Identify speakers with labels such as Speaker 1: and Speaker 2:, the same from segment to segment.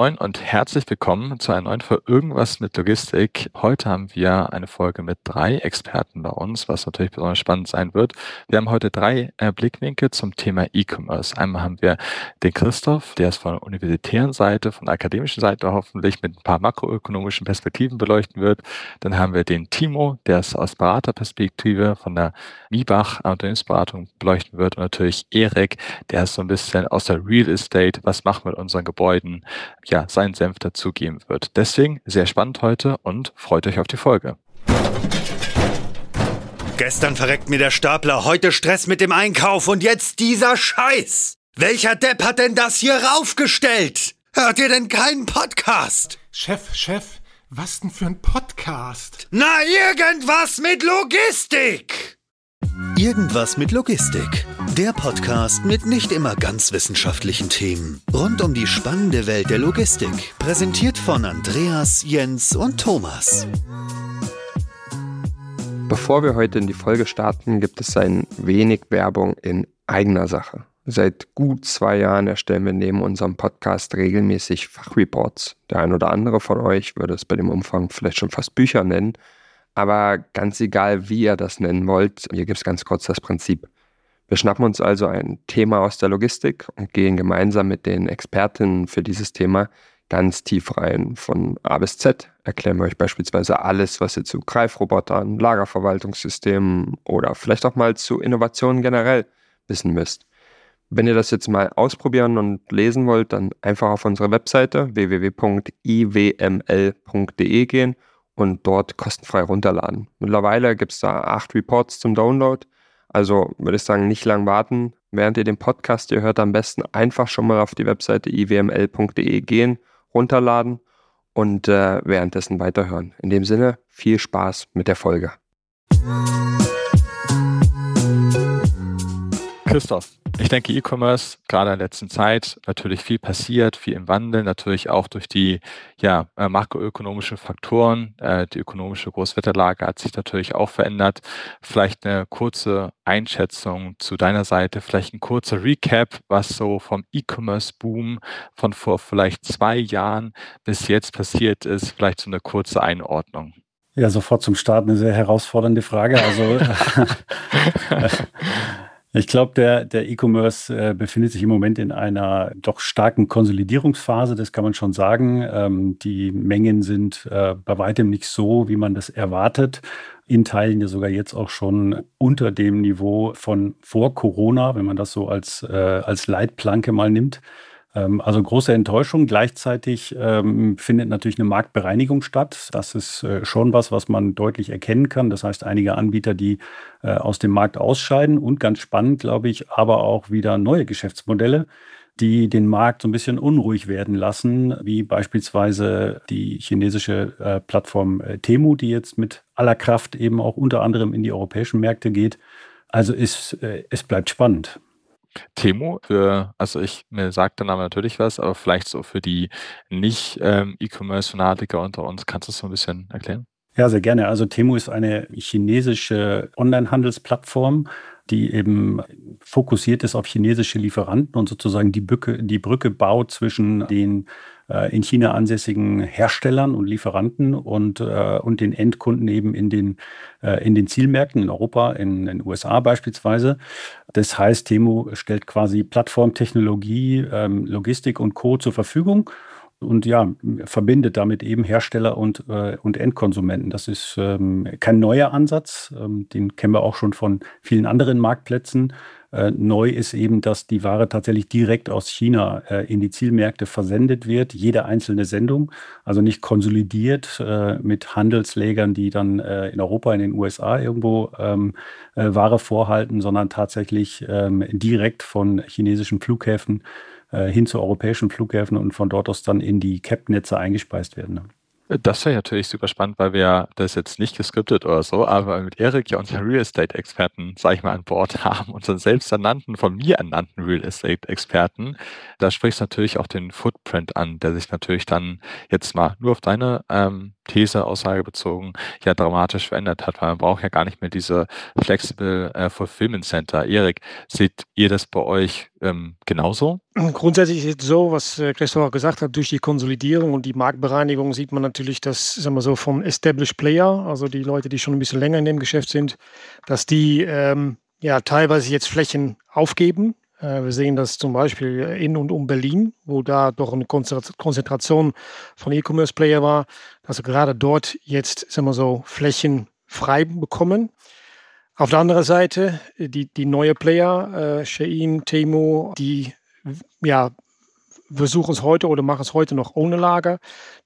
Speaker 1: Moin und herzlich willkommen zu einer neuen Folge Irgendwas mit Logistik. Heute haben wir eine Folge mit drei Experten bei uns, was natürlich besonders spannend sein wird. Wir haben heute drei äh, Blickwinkel zum Thema E-Commerce. Einmal haben wir den Christoph, der es von der universitären Seite, von der akademischen Seite hoffentlich mit ein paar makroökonomischen Perspektiven beleuchten wird. Dann haben wir den Timo, der es aus Beraterperspektive von der MIBACH Unternehmensberatung beleuchten wird. Und natürlich Erik, der es so ein bisschen aus der Real Estate, was machen wir mit unseren Gebäuden, ja, seinen Senf dazugeben wird. Deswegen sehr spannend heute und freut euch auf die Folge.
Speaker 2: Gestern verreckt mir der Stapler, heute Stress mit dem Einkauf und jetzt dieser Scheiß. Welcher Depp hat denn das hier raufgestellt? Hört ihr denn keinen Podcast?
Speaker 3: Chef, Chef, was denn für ein Podcast?
Speaker 2: Na, irgendwas mit Logistik! Irgendwas mit Logistik. Der Podcast mit nicht immer ganz wissenschaftlichen Themen. Rund um die spannende Welt der Logistik. Präsentiert von Andreas, Jens und Thomas.
Speaker 4: Bevor wir heute in die Folge starten, gibt es ein wenig Werbung in eigener Sache. Seit gut zwei Jahren erstellen wir neben unserem Podcast regelmäßig Fachreports. Der ein oder andere von euch würde es bei dem Umfang vielleicht schon fast Bücher nennen. Aber ganz egal, wie ihr das nennen wollt, hier gibt es ganz kurz das Prinzip. Wir schnappen uns also ein Thema aus der Logistik und gehen gemeinsam mit den Expertinnen für dieses Thema ganz tief rein. Von A bis Z erklären wir euch beispielsweise alles, was ihr zu Greifrobotern, Lagerverwaltungssystemen oder vielleicht auch mal zu Innovationen generell wissen müsst. Wenn ihr das jetzt mal ausprobieren und lesen wollt, dann einfach auf unsere Webseite www.iwml.de gehen und dort kostenfrei runterladen. Mittlerweile gibt es da acht Reports zum Download. Also würde ich sagen, nicht lang warten. Während ihr den Podcast ihr hört, am besten einfach schon mal auf die Webseite iwml.de gehen, runterladen und äh, währenddessen weiterhören. In dem Sinne, viel Spaß mit der Folge.
Speaker 1: Christoph, ich denke, E-Commerce, gerade in der letzten Zeit, natürlich viel passiert, viel im Wandel, natürlich auch durch die ja, äh, makroökonomischen Faktoren. Äh, die ökonomische Großwetterlage hat sich natürlich auch verändert. Vielleicht eine kurze Einschätzung zu deiner Seite, vielleicht ein kurzer Recap, was so vom E-Commerce-Boom von vor vielleicht zwei Jahren bis jetzt passiert ist, vielleicht so eine kurze Einordnung.
Speaker 5: Ja, sofort zum Start eine sehr herausfordernde Frage. Also Ich glaube, der, der E-Commerce äh, befindet sich im Moment in einer doch starken Konsolidierungsphase, das kann man schon sagen. Ähm, die Mengen sind äh, bei weitem nicht so, wie man das erwartet. In Teilen ja sogar jetzt auch schon unter dem Niveau von vor Corona, wenn man das so als, äh, als Leitplanke mal nimmt. Ähm, also große Enttäuschung. Gleichzeitig ähm, findet natürlich eine Marktbereinigung statt. Das ist äh, schon was, was man deutlich erkennen kann. Das heißt, einige Anbieter, die äh, aus dem Markt ausscheiden und ganz spannend, glaube ich, aber auch wieder neue Geschäftsmodelle die den Markt so ein bisschen unruhig werden lassen, wie beispielsweise die chinesische äh, Plattform äh, Temu, die jetzt mit aller Kraft eben auch unter anderem in die europäischen Märkte geht. Also ist, äh, es bleibt spannend.
Speaker 1: Temo, für, also ich, mir sagt der Name natürlich was, aber vielleicht so für die nicht ähm, unter uns, kannst du es so ein bisschen erklären?
Speaker 5: Ja, sehr gerne. Also Temu ist eine chinesische Online-Handelsplattform, die eben fokussiert ist auf chinesische Lieferanten und sozusagen die Brücke, die Brücke baut zwischen den äh, in China ansässigen Herstellern und Lieferanten und, äh, und den Endkunden eben in den, äh, in den Zielmärkten in Europa, in den USA beispielsweise. Das heißt, Temu stellt quasi Plattformtechnologie, ähm, Logistik und Co. zur Verfügung und ja, verbindet damit eben Hersteller und, äh, und Endkonsumenten. Das ist ähm, kein neuer Ansatz, ähm, den kennen wir auch schon von vielen anderen Marktplätzen. Äh, neu ist eben, dass die Ware tatsächlich direkt aus China äh, in die Zielmärkte versendet wird, jede einzelne Sendung, also nicht konsolidiert äh, mit Handelslägern, die dann äh, in Europa, in den USA irgendwo ähm, äh, Ware vorhalten, sondern tatsächlich ähm, direkt von chinesischen Flughäfen hin zu europäischen Flughäfen und von dort aus dann in die CAP-Netze eingespeist werden.
Speaker 1: Das wäre natürlich super spannend, weil wir das jetzt nicht geskriptet oder so, aber mit Erik ja unseren Real Estate Experten, sag ich mal, an Bord haben, unseren selbst ernannten, von mir ernannten Real Estate Experten. Da sprichst du natürlich auch den Footprint an, der sich natürlich dann jetzt mal nur auf deine ähm, These, Aussage bezogen, ja dramatisch verändert hat, weil man braucht ja gar nicht mehr diese Flexible äh, Fulfillment Center. Erik, seht ihr das bei euch ähm, genauso?
Speaker 6: Grundsätzlich ist es so, was äh, Christoph auch gesagt hat, durch die Konsolidierung und die Marktbereinigung sieht man natürlich, dass, sagen wir so, von Established Player, also die Leute, die schon ein bisschen länger in dem Geschäft sind, dass die ähm, ja teilweise jetzt Flächen aufgeben. Äh, wir sehen das zum Beispiel in und um Berlin, wo da doch eine Konzentration von E-Commerce-Player war, dass wir gerade dort jetzt, sagen wir so, Flächen frei bekommen. Auf der anderen Seite, die, die neue Player, äh, Shein, Temo, die ja, versuchen es heute oder machen es heute noch ohne Lager.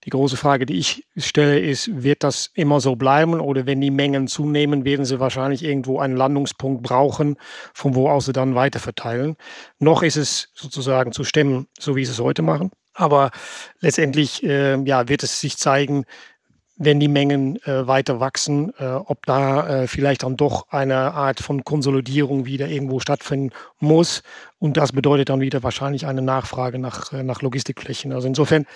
Speaker 6: Die große Frage, die ich stelle, ist, wird das immer so bleiben oder wenn die Mengen zunehmen, werden sie wahrscheinlich irgendwo einen Landungspunkt brauchen, von wo aus sie dann weiter verteilen. Noch ist es sozusagen zu stemmen, so wie sie es heute machen. Aber letztendlich äh, ja, wird es sich zeigen, wenn die Mengen äh, weiter wachsen, äh, ob da äh, vielleicht dann doch eine Art von Konsolidierung wieder irgendwo stattfinden muss. Und das bedeutet dann wieder wahrscheinlich eine Nachfrage nach, äh, nach Logistikflächen. Also insofern,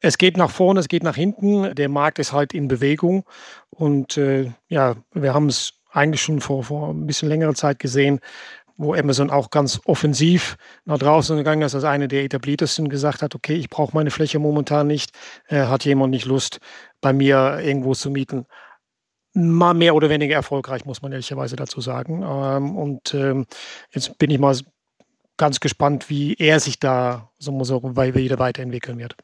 Speaker 6: es geht nach vorne, es geht nach hinten. Der Markt ist halt in Bewegung. Und äh, ja, wir haben es eigentlich schon vor, vor ein bisschen längerer Zeit gesehen, wo Amazon auch ganz offensiv nach draußen gegangen ist, als eine der etabliertesten gesagt hat, okay, ich brauche meine Fläche momentan nicht, äh, hat jemand nicht Lust, bei mir irgendwo zu mieten. Mal mehr oder weniger erfolgreich, muss man ehrlicherweise dazu sagen. Ähm, und ähm, jetzt bin ich mal ganz gespannt, wie er sich da so, so wieder weiterentwickeln wird.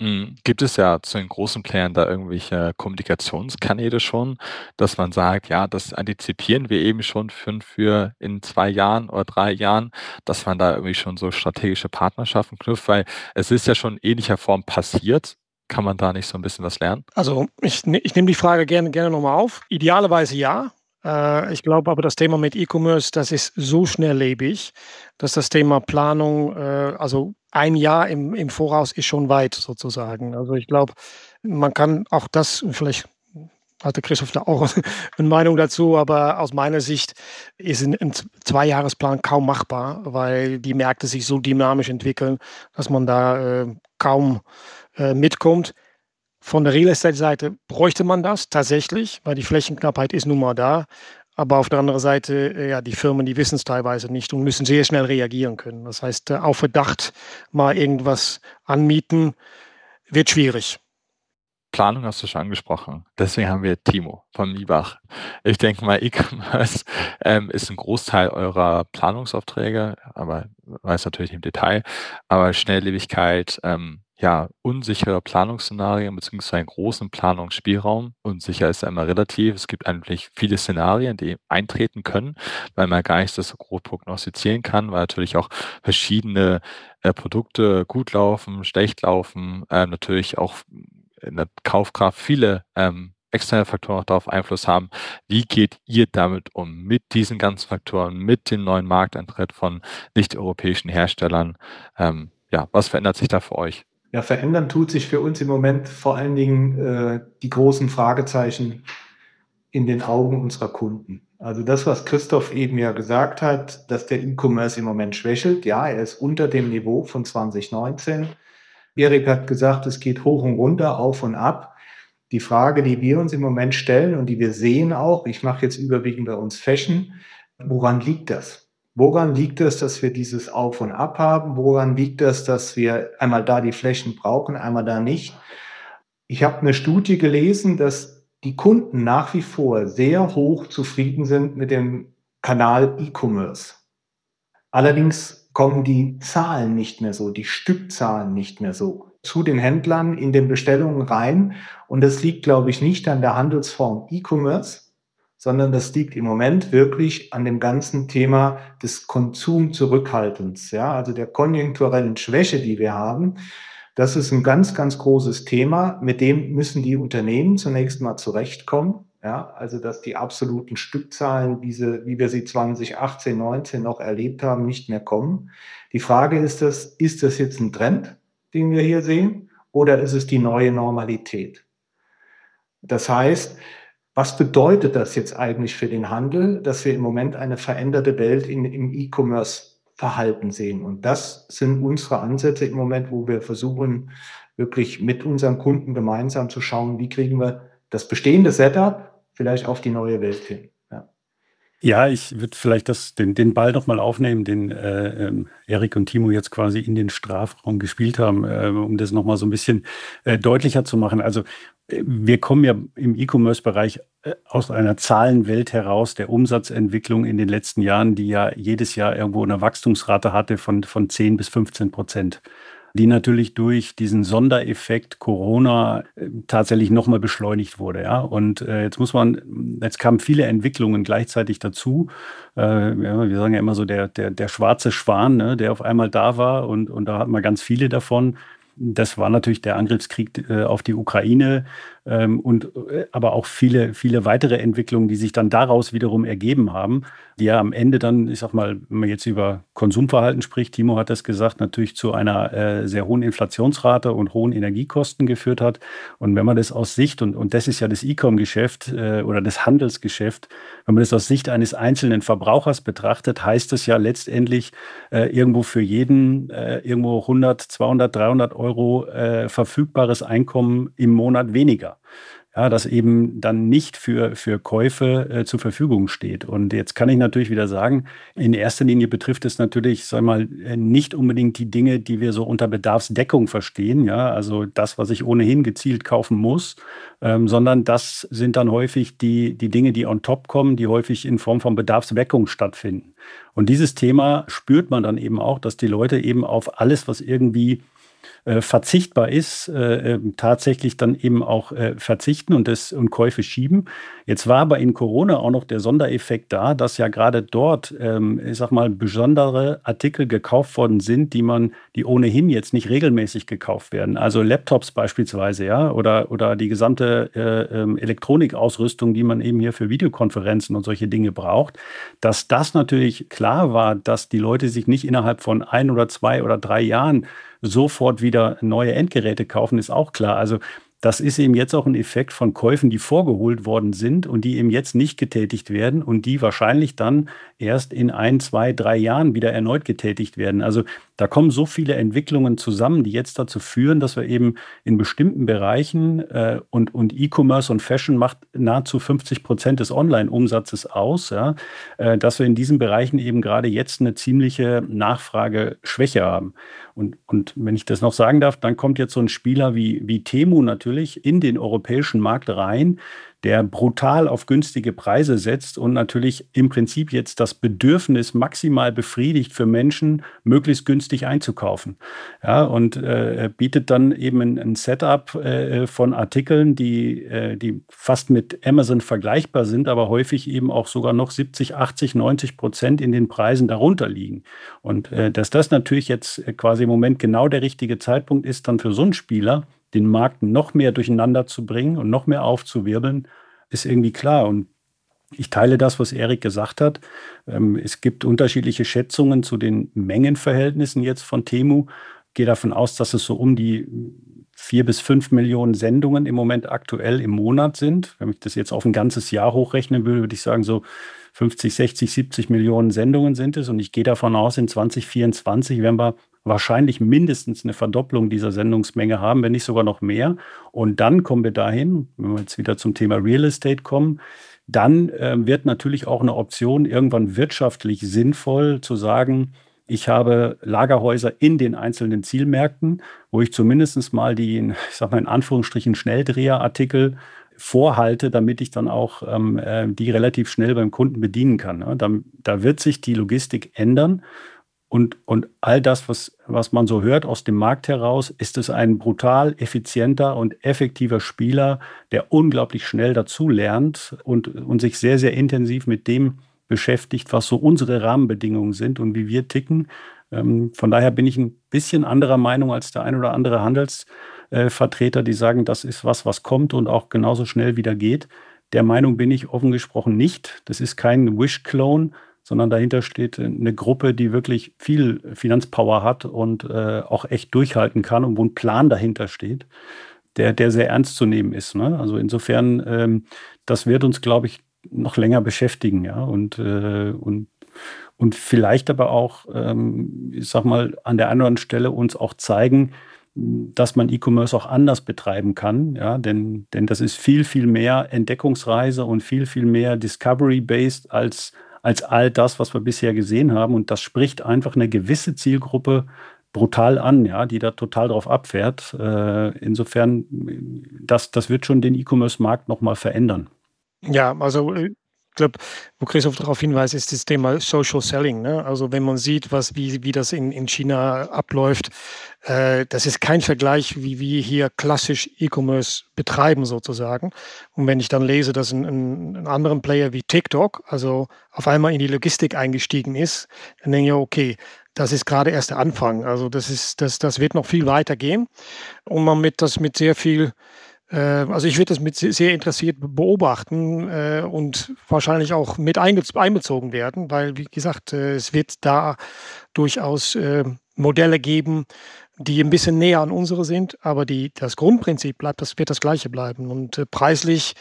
Speaker 1: Mhm. Gibt es ja zu den großen Playern da irgendwelche Kommunikationskanäle schon, dass man sagt, ja, das antizipieren wir eben schon für, für in zwei Jahren oder drei Jahren, dass man da irgendwie schon so strategische Partnerschaften knüpft, weil es ist ja schon in ähnlicher Form passiert. Kann man da nicht so ein bisschen was lernen?
Speaker 6: Also ich, ne, ich nehme die Frage gerne, gerne nochmal auf. Idealerweise ja. Äh, ich glaube aber, das Thema mit E-Commerce, das ist so schnelllebig, dass das Thema Planung, äh, also ein Jahr im, im Voraus ist schon weit sozusagen. Also ich glaube, man kann auch das, vielleicht hatte Christoph da auch eine Meinung dazu, aber aus meiner Sicht ist ein, Zweijahresplan kaum machbar, weil die Märkte sich so dynamisch entwickeln, dass man da äh, kaum äh, mitkommt. Von der Real Estate-Seite bräuchte man das tatsächlich, weil die Flächenknappheit ist nun mal da. Aber auf der anderen Seite, äh, ja, die Firmen, die wissen es teilweise nicht und müssen sehr schnell reagieren können. Das heißt, äh, auf Verdacht mal irgendwas anmieten, wird schwierig.
Speaker 1: Planung hast du schon angesprochen. Deswegen haben wir Timo von Miebach. Ich denke mal, E-Commerce ähm, ist ein Großteil eurer Planungsaufträge, aber weiß natürlich im Detail. Aber Schnelllebigkeit, ähm, ja, unsichere Planungsszenarien beziehungsweise einen großen Planungsspielraum. Unsicher ist immer relativ. Es gibt eigentlich viele Szenarien, die eintreten können, weil man gar nicht das so grob prognostizieren kann, weil natürlich auch verschiedene äh, Produkte gut laufen, schlecht laufen, äh, natürlich auch in der Kaufkraft viele ähm, externe Faktoren auch darauf Einfluss haben. Wie geht ihr damit um, mit diesen ganzen Faktoren, mit dem neuen Markteintritt von nicht-europäischen Herstellern? Ähm, ja, was verändert sich da für euch?
Speaker 7: Ja, verändern tut sich für uns im Moment vor allen Dingen äh, die großen Fragezeichen in den Augen unserer Kunden. Also das, was Christoph eben ja gesagt hat, dass der E-Commerce im Moment schwächelt. Ja, er ist unter dem Niveau von 2019. Erik hat gesagt, es geht hoch und runter, auf und ab. Die Frage, die wir uns im Moment stellen und die wir sehen auch, ich mache jetzt überwiegend bei uns Fashion, woran liegt das? Woran liegt es, dass wir dieses Auf und Ab haben? Woran liegt es, dass wir einmal da die Flächen brauchen, einmal da nicht? Ich habe eine Studie gelesen, dass die Kunden nach wie vor sehr hoch zufrieden sind mit dem Kanal E-Commerce. Allerdings kommen die Zahlen nicht mehr so, die Stückzahlen nicht mehr so zu den Händlern in den Bestellungen rein. Und das liegt, glaube ich, nicht an der Handelsform E-Commerce, sondern das liegt im Moment wirklich an dem ganzen Thema des Konsumzurückhaltens, ja, also der konjunkturellen Schwäche, die wir haben. Das ist ein ganz, ganz großes Thema. Mit dem müssen die Unternehmen zunächst mal zurechtkommen. Ja, also dass die absoluten Stückzahlen, diese, wie wir sie 2018, 19 noch erlebt haben, nicht mehr kommen. Die Frage ist das, ist das jetzt ein Trend, den wir hier sehen, oder ist es die neue Normalität? Das heißt, was bedeutet das jetzt eigentlich für den Handel, dass wir im Moment eine veränderte Welt in, im E-Commerce Verhalten sehen. Und das sind unsere Ansätze im Moment, wo wir versuchen, wirklich mit unseren Kunden gemeinsam zu schauen, wie kriegen wir das bestehende Setup vielleicht auf die neue Welt hin.
Speaker 5: Ja, ich würde vielleicht das, den, den Ball nochmal aufnehmen, den äh, ähm, Erik und Timo jetzt quasi in den Strafraum gespielt haben, äh, um das nochmal so ein bisschen äh, deutlicher zu machen. Also wir kommen ja im E-Commerce-Bereich äh, aus einer Zahlenwelt heraus der Umsatzentwicklung in den letzten Jahren, die ja jedes Jahr irgendwo eine Wachstumsrate hatte von, von 10 bis 15 Prozent die natürlich durch diesen Sondereffekt Corona äh, tatsächlich nochmal beschleunigt wurde. Ja? Und äh, jetzt muss man, jetzt kamen viele Entwicklungen gleichzeitig dazu. Wir sagen ja immer so, der, der, der schwarze Schwan, ne, der auf einmal da war und, und da hat man ganz viele davon. Das war natürlich der Angriffskrieg äh, auf die Ukraine ähm, und äh, aber auch viele, viele weitere Entwicklungen, die sich dann daraus wiederum ergeben haben, die ja am Ende dann, ich sag mal, wenn man jetzt über Konsumverhalten spricht, Timo hat das gesagt, natürlich zu einer äh, sehr hohen Inflationsrate und hohen Energiekosten geführt hat. Und wenn man das aus Sicht, und, und das ist ja das E-Com-Geschäft äh, oder das Handelsgeschäft, wenn man das aus Sicht eines einzelnen Verbrauchers betrachtet, heißt es ja letztendlich äh, irgendwo für jeden äh, irgendwo 100, 200, 300 Euro äh, verfügbares Einkommen im Monat weniger ja, das eben dann nicht für, für Käufe äh, zur Verfügung steht. Und jetzt kann ich natürlich wieder sagen, in erster Linie betrifft es natürlich, sag mal, äh, nicht unbedingt die Dinge, die wir so unter Bedarfsdeckung verstehen, ja, also das, was ich ohnehin gezielt kaufen muss, ähm, sondern das sind dann häufig die, die Dinge, die on top kommen, die häufig in Form von Bedarfsweckung stattfinden. Und dieses Thema spürt man dann eben auch, dass die Leute eben auf alles, was irgendwie äh, verzichtbar ist, äh, ähm, tatsächlich dann eben auch äh, verzichten und, das, und Käufe schieben. Jetzt war aber in Corona auch noch der Sondereffekt da, dass ja gerade dort, ähm, ich sag mal, besondere Artikel gekauft worden sind, die man, die ohnehin jetzt nicht regelmäßig gekauft werden. Also Laptops beispielsweise, ja, oder, oder die gesamte äh, ähm, Elektronikausrüstung, die man eben hier für Videokonferenzen und solche Dinge braucht, dass das natürlich klar war, dass die Leute sich nicht innerhalb von ein oder zwei oder drei Jahren sofort wieder neue Endgeräte kaufen, ist auch klar. Also das ist eben jetzt auch ein Effekt von Käufen, die vorgeholt worden sind und die eben jetzt nicht getätigt werden und die wahrscheinlich dann erst in ein, zwei, drei Jahren wieder erneut getätigt werden. Also da kommen so viele Entwicklungen zusammen, die jetzt dazu führen, dass wir eben in bestimmten Bereichen äh, und, und E-Commerce und Fashion macht nahezu 50 Prozent des Online-Umsatzes aus, ja, äh, dass wir in diesen Bereichen eben gerade jetzt eine ziemliche Nachfrageschwäche haben. Und, und wenn ich das noch sagen darf, dann kommt jetzt so ein Spieler wie, wie Temu natürlich in den europäischen Markt rein, der brutal auf günstige Preise setzt und natürlich im Prinzip jetzt das Bedürfnis maximal befriedigt für Menschen, möglichst günstig einzukaufen. Ja, und äh, bietet dann eben ein, ein Setup äh, von Artikeln, die, äh, die fast mit Amazon vergleichbar sind, aber häufig eben auch sogar noch 70, 80, 90 Prozent in den Preisen darunter liegen. Und äh, dass das natürlich jetzt quasi im Moment genau der richtige Zeitpunkt ist, dann für so einen Spieler, den Markt noch mehr durcheinander zu bringen und noch mehr aufzuwirbeln, ist irgendwie klar. Und ich teile das, was Erik gesagt hat. Ähm, es gibt unterschiedliche Schätzungen zu den Mengenverhältnissen jetzt von Temu. Ich gehe davon aus, dass es so um die vier bis fünf Millionen Sendungen im Moment aktuell im Monat sind. Wenn ich das jetzt auf ein ganzes Jahr hochrechnen würde, würde ich sagen, so 50, 60, 70 Millionen Sendungen sind es. Und ich gehe davon aus, in 2024 werden wir wahrscheinlich mindestens eine Verdopplung dieser Sendungsmenge haben, wenn nicht sogar noch mehr. Und dann kommen wir dahin, wenn wir jetzt wieder zum Thema Real Estate kommen, dann äh, wird natürlich auch eine Option irgendwann wirtschaftlich sinnvoll zu sagen, ich habe Lagerhäuser in den einzelnen Zielmärkten, wo ich zumindest mal die, ich sag mal in Anführungsstrichen, Schnelldreherartikel vorhalte, damit ich dann auch ähm, äh, die relativ schnell beim Kunden bedienen kann. Ne? Da, da wird sich die Logistik ändern. Und, und all das, was, was man so hört aus dem Markt heraus, ist es ein brutal effizienter und effektiver Spieler, der unglaublich schnell dazu lernt und, und sich sehr, sehr intensiv mit dem beschäftigt, was so unsere Rahmenbedingungen sind und wie wir ticken. Ähm, von daher bin ich ein bisschen anderer Meinung als der ein oder andere Handelsvertreter, die sagen, das ist was, was kommt und auch genauso schnell wieder geht. Der Meinung bin ich offen gesprochen nicht. Das ist kein Wish-Clone, sondern dahinter steht eine Gruppe, die wirklich viel Finanzpower hat und äh, auch echt durchhalten kann und wo ein Plan dahinter steht, der, der sehr ernst zu nehmen ist. Ne? Also insofern, ähm, das wird uns, glaube ich, noch länger beschäftigen, ja, und, äh, und, und vielleicht aber auch, ähm, ich sag mal, an der anderen Stelle uns auch zeigen, dass man E-Commerce auch anders betreiben kann, ja, denn, denn das ist viel, viel mehr Entdeckungsreise und viel, viel mehr Discovery-based als, als all das, was wir bisher gesehen haben. Und das spricht einfach eine gewisse Zielgruppe brutal an, ja, die da total drauf abfährt. Äh, insofern, das, das wird schon den E-Commerce-Markt nochmal verändern.
Speaker 6: Ja, also äh, glaube, wo Christoph darauf hinweist, ist das Thema Social Selling. Ne? Also wenn man sieht, was, wie, wie das in, in China abläuft, äh, das ist kein Vergleich, wie wir hier klassisch E-Commerce betreiben sozusagen. Und wenn ich dann lese, dass ein, ein, ein anderen Player wie TikTok, also auf einmal in die Logistik eingestiegen ist, dann denke ich, okay, das ist gerade erst der Anfang. Also das ist, das, das wird noch viel weiter gehen. Und man mit das mit sehr viel also ich würde das mit sehr interessiert beobachten äh, und wahrscheinlich auch mit einbezogen werden, weil, wie gesagt, äh, es wird da durchaus Modelle geben, die ein bisschen näher an unsere sind, aber die, das Grundprinzip bleibt, das wird das gleiche bleiben. Und preislich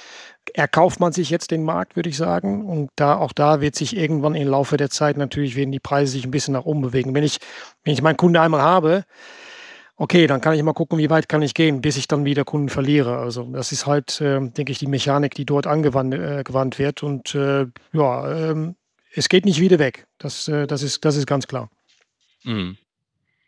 Speaker 6: erkauft man sich jetzt den Markt, würde ich sagen. Und da, auch da wird sich irgendwann im Laufe der Zeit natürlich werden die Preise sich ein bisschen nach oben bewegen. Wenn ich, wenn ich meinen Kunde einmal habe, okay, dann kann ich mal gucken, wie weit kann ich gehen, bis ich dann wieder Kunden verliere. Also das ist halt, äh, denke ich, die Mechanik, die dort angewandt äh, gewandt wird. Und äh, ja, ähm, es geht nicht wieder weg. Das, äh, das, ist, das ist ganz klar.
Speaker 1: Mhm.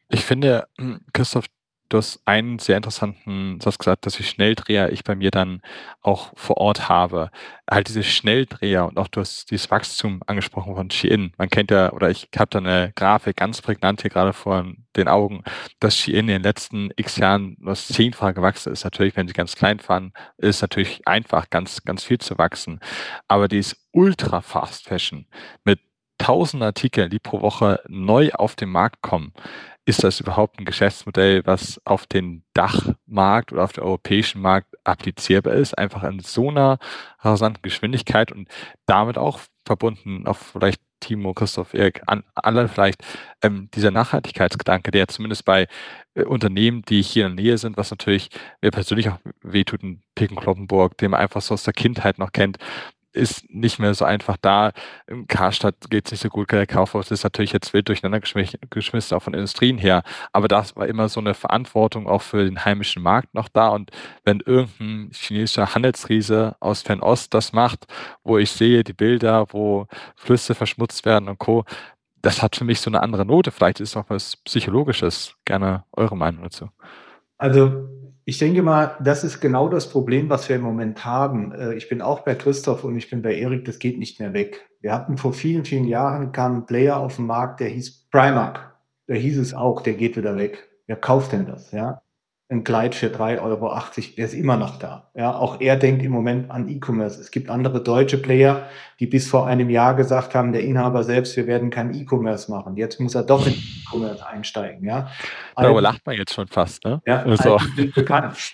Speaker 1: Ich finde, Christoph, Du hast einen sehr interessanten Satz gesagt, dass die Schnelldreher ich bei mir dann auch vor Ort habe. Halt diese Schnelldreher und auch du hast dieses Wachstum angesprochen von Shein. Man kennt ja, oder ich habe da eine Grafik ganz prägnant hier gerade vor den Augen, dass Shein in den letzten x Jahren nur zehnfach gewachsen ist. Natürlich, wenn sie ganz klein fahren, ist natürlich einfach, ganz, ganz viel zu wachsen. Aber dieses Ultra Fast Fashion mit tausend Artikeln, die pro Woche neu auf den Markt kommen, ist das überhaupt ein Geschäftsmodell, was auf den Dachmarkt oder auf den europäischen Markt applizierbar ist, einfach in so einer rasanten Geschwindigkeit und damit auch verbunden auf vielleicht Timo, Christoph, Erik, an, alle vielleicht ähm, dieser Nachhaltigkeitsgedanke, der zumindest bei äh, Unternehmen, die hier in der Nähe sind, was natürlich mir persönlich auch wehtut, in Picken Kloppenburg, den man einfach so aus der Kindheit noch kennt, ist nicht mehr so einfach da. Im Karstadt geht es nicht so gut. Der Kaufhaus ist natürlich jetzt wild durcheinander geschmissen, auch von Industrien her. Aber das war immer so eine Verantwortung auch für den heimischen Markt noch da. Und wenn irgendein chinesischer Handelsriese aus Fernost das macht, wo ich sehe die Bilder, wo Flüsse verschmutzt werden und Co., das hat für mich so eine andere Note. Vielleicht ist es auch was Psychologisches. Gerne eure Meinung dazu.
Speaker 7: Also ich denke mal, das ist genau das Problem, was wir im Moment haben. Äh, ich bin auch bei Christoph und ich bin bei Erik, das geht nicht mehr weg. Wir hatten vor vielen, vielen Jahren kam ein Player auf den Markt, der hieß Primark. Da hieß es auch, der geht wieder weg. Wer kauft denn das? Ja? Ein Kleid für 3,80 Euro, der ist immer noch da. Ja, auch er denkt im Moment an E-Commerce. Es gibt andere deutsche Player, die bis vor einem Jahr gesagt haben, der Inhaber selbst, wir werden kein E-Commerce machen. Jetzt muss er doch in E-Commerce einsteigen. Ja.
Speaker 1: Darüber lacht man jetzt schon fast, ne?
Speaker 7: Ja, also.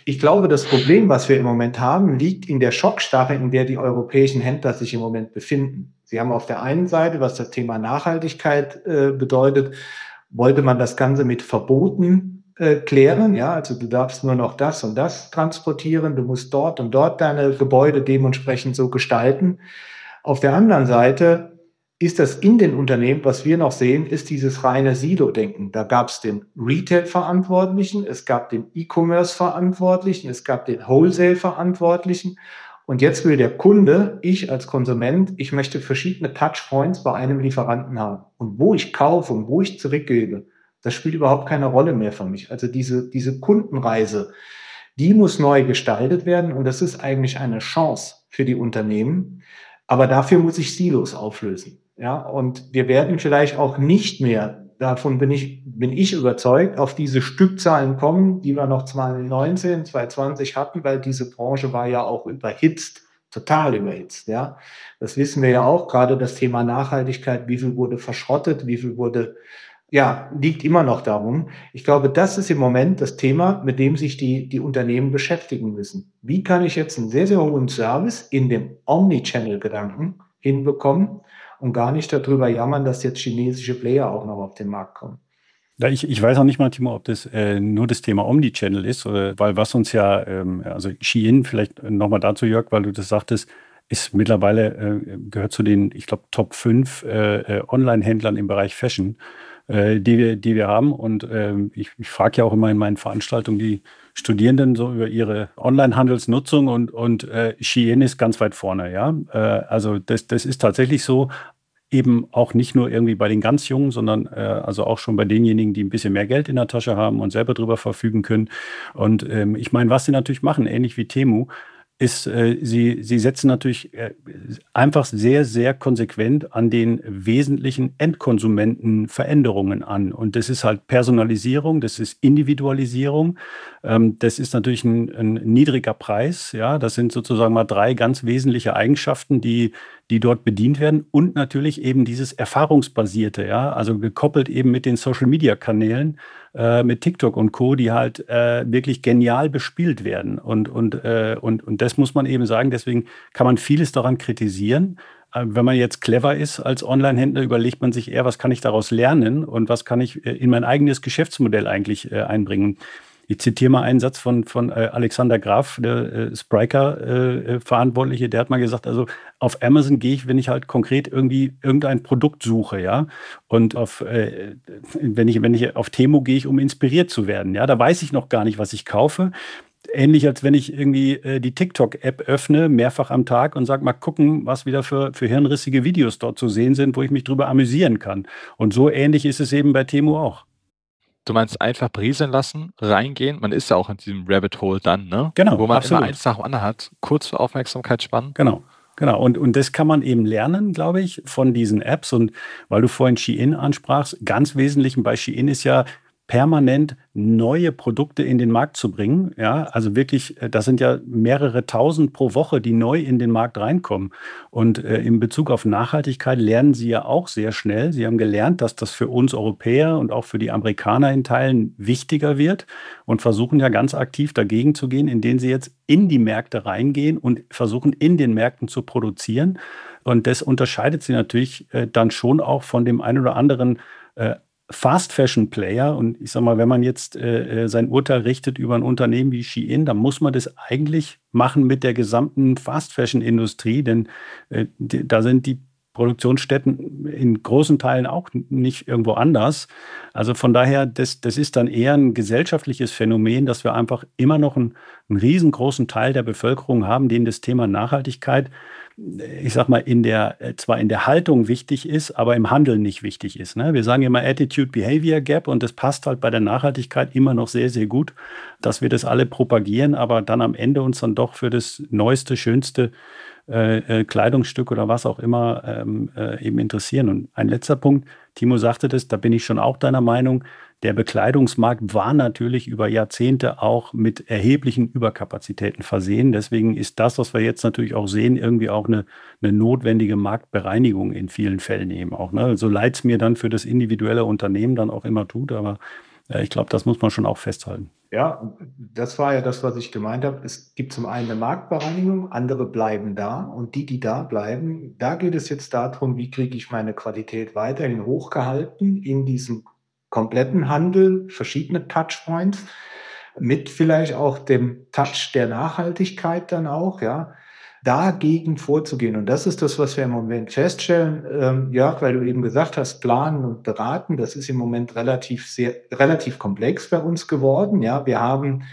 Speaker 7: Ich glaube, das Problem, was wir im Moment haben, liegt in der Schockstarre, in der die europäischen Händler sich im Moment befinden. Sie haben auf der einen Seite, was das Thema Nachhaltigkeit äh, bedeutet, wollte man das Ganze mit Verboten äh, klären. Ja, also du darfst nur noch das und das transportieren. Du musst dort und dort deine Gebäude dementsprechend so gestalten. Auf der anderen Seite ist das in den Unternehmen, was wir noch sehen, ist dieses reine Silo-Denken. Da gab es den Retail-Verantwortlichen, es gab den E-Commerce-Verantwortlichen, es gab den Wholesale-Verantwortlichen. Und jetzt will der Kunde, ich als Konsument, ich möchte verschiedene Touchpoints bei einem Lieferanten haben. Und wo ich kaufe und wo ich zurückgebe, das spielt überhaupt keine Rolle mehr für mich. Also diese, diese Kundenreise, die muss neu gestaltet werden und das ist eigentlich eine Chance für die Unternehmen. Aber dafür muss ich Silos auflösen. Ja, und wir werden vielleicht auch nicht mehr, davon bin ich, bin ich überzeugt, auf diese Stückzahlen kommen, die wir noch 2019, 2020 hatten, weil diese Branche war ja auch überhitzt, total überhitzt. Ja, das wissen wir ja auch, gerade das Thema Nachhaltigkeit, wie viel wurde verschrottet, wie viel wurde ja, liegt immer noch darum. Ich glaube, das ist im Moment das Thema, mit dem sich die, die Unternehmen beschäftigen müssen. Wie kann ich jetzt einen sehr, sehr hohen Service in dem Omnichannel-Gedanken hinbekommen und gar nicht darüber jammern, dass jetzt chinesische Player auch noch auf den Markt kommen?
Speaker 5: Ich, ich weiß auch nicht mal, Timo, ob das äh, nur das Thema Omnichannel ist, oder, weil was uns ja, ähm, also Shein, vielleicht nochmal dazu, Jörg, weil du das sagtest, ist mittlerweile, äh, gehört zu den, ich glaube, Top 5 äh, äh, Online-Händlern im Bereich Fashion. Äh, die, wir, die wir haben. Und äh, ich, ich frage ja auch immer in meinen Veranstaltungen die Studierenden so über ihre Online-Handelsnutzung und, und äh, Shein ist ganz weit vorne, ja. Äh, also das, das ist tatsächlich so, eben auch nicht nur irgendwie bei den ganz Jungen, sondern äh, also auch schon bei denjenigen, die ein bisschen mehr Geld in der Tasche haben und selber drüber verfügen können. Und ähm, ich meine, was sie natürlich machen, ähnlich wie Temu, ist, äh, sie, sie setzen natürlich äh, einfach sehr, sehr konsequent an den wesentlichen Endkonsumenten Veränderungen an. Und das ist halt Personalisierung, das ist Individualisierung, ähm, das ist natürlich ein, ein, niedriger Preis. Ja, das sind sozusagen mal drei ganz wesentliche Eigenschaften, die, die dort bedient werden. Und natürlich eben dieses Erfahrungsbasierte, ja, also gekoppelt eben mit den Social Media Kanälen äh, mit TikTok und Co., die halt äh, wirklich genial bespielt werden. Und, und, äh, und, und das muss man eben sagen. Deswegen kann man vieles daran kritisieren. Äh, wenn man jetzt clever ist als Online-Händler, überlegt man sich eher, was kann ich daraus lernen und was kann ich äh, in mein eigenes Geschäftsmodell eigentlich äh, einbringen. Ich zitiere mal einen Satz von, von äh, Alexander Graf, der äh, Spriker-Verantwortliche, äh, der hat mal gesagt, also auf Amazon gehe ich, wenn ich halt konkret irgendwie irgendein Produkt suche, ja. Und auf, äh, wenn ich, wenn ich auf Temo gehe ich, um inspiriert zu werden, ja. Da weiß ich noch gar nicht, was ich kaufe ähnlich als wenn ich irgendwie äh, die TikTok-App öffne, mehrfach am Tag und sage, mal gucken, was wieder für, für hirnrissige Videos dort zu sehen sind, wo ich mich drüber amüsieren kann. Und so ähnlich ist es eben bei Temo auch.
Speaker 1: Du meinst einfach brieseln lassen, reingehen. Man ist ja auch in diesem Rabbit Hole dann, ne?
Speaker 5: Genau.
Speaker 1: Wo man
Speaker 5: absolut.
Speaker 1: immer eins nach dem anderen hat. Kurze Aufmerksamkeit spannen.
Speaker 5: Genau. Genau, und, und das kann man eben lernen, glaube ich, von diesen Apps. Und weil du vorhin Shein ansprachst, ganz wesentlich bei Shein ist ja, permanent neue Produkte in den Markt zu bringen. Ja, also wirklich, äh, das sind ja mehrere tausend pro Woche, die neu in den Markt reinkommen. Und äh, in Bezug auf Nachhaltigkeit lernen sie ja auch sehr schnell. Sie haben gelernt, dass das für uns Europäer und auch für die Amerikaner in Teilen wichtiger wird und versuchen ja ganz aktiv dagegen zu gehen, indem sie jetzt in die Märkte reingehen und versuchen, in den Märkten zu produzieren. Und das unterscheidet sie natürlich äh, dann schon auch von dem einen oder anderen äh, Fast Fashion Player und ich sag mal, wenn man jetzt äh, äh, sein Urteil richtet über ein Unternehmen wie Shein, dann muss man das eigentlich machen mit der gesamten Fast Fashion Industrie, denn äh, die, da sind die Produktionsstätten in großen Teilen auch nicht irgendwo anders. Also von daher, das, das ist dann eher ein gesellschaftliches Phänomen, dass wir einfach immer noch einen, einen riesengroßen Teil der Bevölkerung haben, denen das Thema Nachhaltigkeit ich sag mal, in der, äh, zwar in der Haltung wichtig ist, aber im Handeln nicht wichtig ist. Ne? Wir sagen immer Attitude-Behavior Gap und das passt halt bei der Nachhaltigkeit immer noch sehr, sehr gut, dass wir das alle propagieren, aber dann am Ende uns dann doch für das neueste, schönste äh, äh, Kleidungsstück oder was auch immer ähm, äh, eben interessieren. Und ein letzter Punkt, Timo sagte das, da bin ich schon auch deiner Meinung, der Bekleidungsmarkt war natürlich über Jahrzehnte auch mit erheblichen Überkapazitäten versehen. Deswegen ist das, was wir jetzt natürlich auch sehen, irgendwie auch eine, eine notwendige Marktbereinigung in vielen Fällen eben auch. Ne? So leid es mir dann für das individuelle Unternehmen dann auch immer tut, aber äh, ich glaube, das muss man schon auch festhalten.
Speaker 7: Ja, das war ja das, was ich gemeint habe. Es gibt zum einen eine Marktbereinigung, andere bleiben da und die, die da bleiben, da geht es jetzt darum, wie kriege ich meine Qualität weiterhin hochgehalten in diesem kompletten Handel, verschiedene Touchpoints, mit vielleicht auch dem Touch der Nachhaltigkeit dann auch, ja, dagegen vorzugehen. Und das ist das, was wir im Moment feststellen. Ähm, ja, weil du eben gesagt hast, planen und beraten, das ist im Moment relativ sehr, relativ komplex bei uns geworden. Ja, wir haben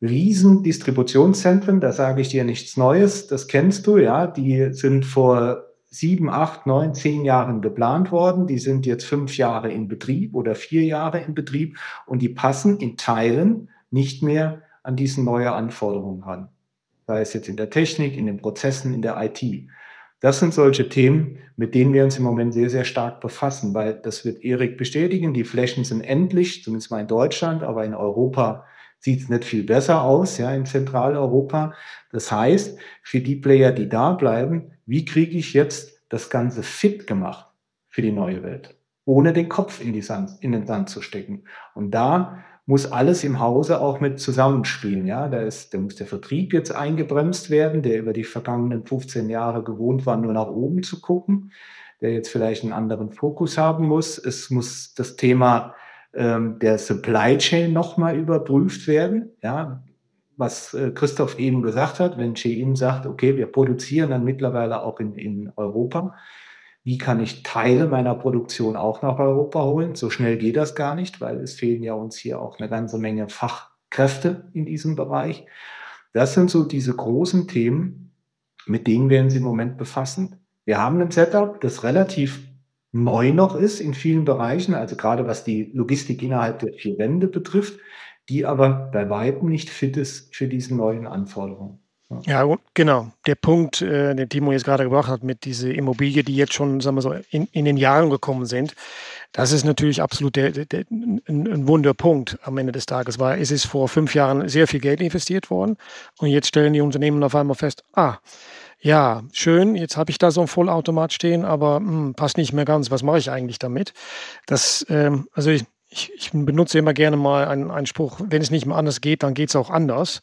Speaker 7: riesen Distributionszentren, da sage ich dir nichts Neues, das kennst du, ja, die sind vor sieben, acht, neun, zehn Jahren geplant worden. Die sind jetzt fünf Jahre in Betrieb oder vier Jahre in Betrieb und die passen in Teilen nicht mehr an diese neue Anforderungen an. Sei es jetzt in der Technik, in den Prozessen, in der IT. Das sind solche Themen, mit denen wir uns im Moment sehr, sehr stark befassen, weil das wird Erik bestätigen. Die Flächen sind endlich, zumindest mal in Deutschland, aber in Europa sieht es nicht viel besser aus, ja, in Zentraleuropa. Das heißt, für die Player, die da bleiben, wie kriege ich jetzt das Ganze fit gemacht für die neue Welt, ohne den Kopf in, Sand, in den Sand zu stecken. Und da muss alles im Hause auch mit zusammenspielen. Ja, da, ist, da muss der Vertrieb jetzt eingebremst werden, der über die vergangenen 15 Jahre gewohnt war, nur nach oben zu gucken, der jetzt vielleicht einen anderen Fokus haben muss. Es muss das Thema ähm, der Supply Chain nochmal überprüft werden. Ja, was äh, Christoph eben gesagt hat, wenn Shein sagt, okay, wir produzieren dann mittlerweile auch in, in Europa, wie kann ich Teile meiner Produktion auch nach Europa holen. So schnell geht das gar nicht, weil es fehlen ja uns hier auch eine ganze Menge Fachkräfte in diesem Bereich. Das sind so diese großen Themen, mit denen wir uns im Moment befassen. Wir haben ein Setup, das relativ neu noch ist in vielen Bereichen, also gerade was die Logistik innerhalb der vier Wände betrifft, die aber bei weitem nicht fit ist für diese neuen Anforderungen.
Speaker 6: Ja, genau. Der Punkt, äh, den Timo jetzt gerade gebracht hat mit dieser Immobilie, die jetzt schon, sagen wir so, in, in den Jahren gekommen sind, das ist natürlich absolut der, der, der, ein, ein Wunderpunkt am Ende des Tages, weil es ist vor fünf Jahren sehr viel Geld investiert worden und jetzt stellen die Unternehmen auf einmal fest, ah, ja, schön, jetzt habe ich da so ein Vollautomat stehen, aber hm, passt nicht mehr ganz. Was mache ich eigentlich damit? Das, ähm, also ich, ich, ich, benutze immer gerne mal einen, einen Spruch, wenn es nicht mehr anders geht, dann geht es auch anders.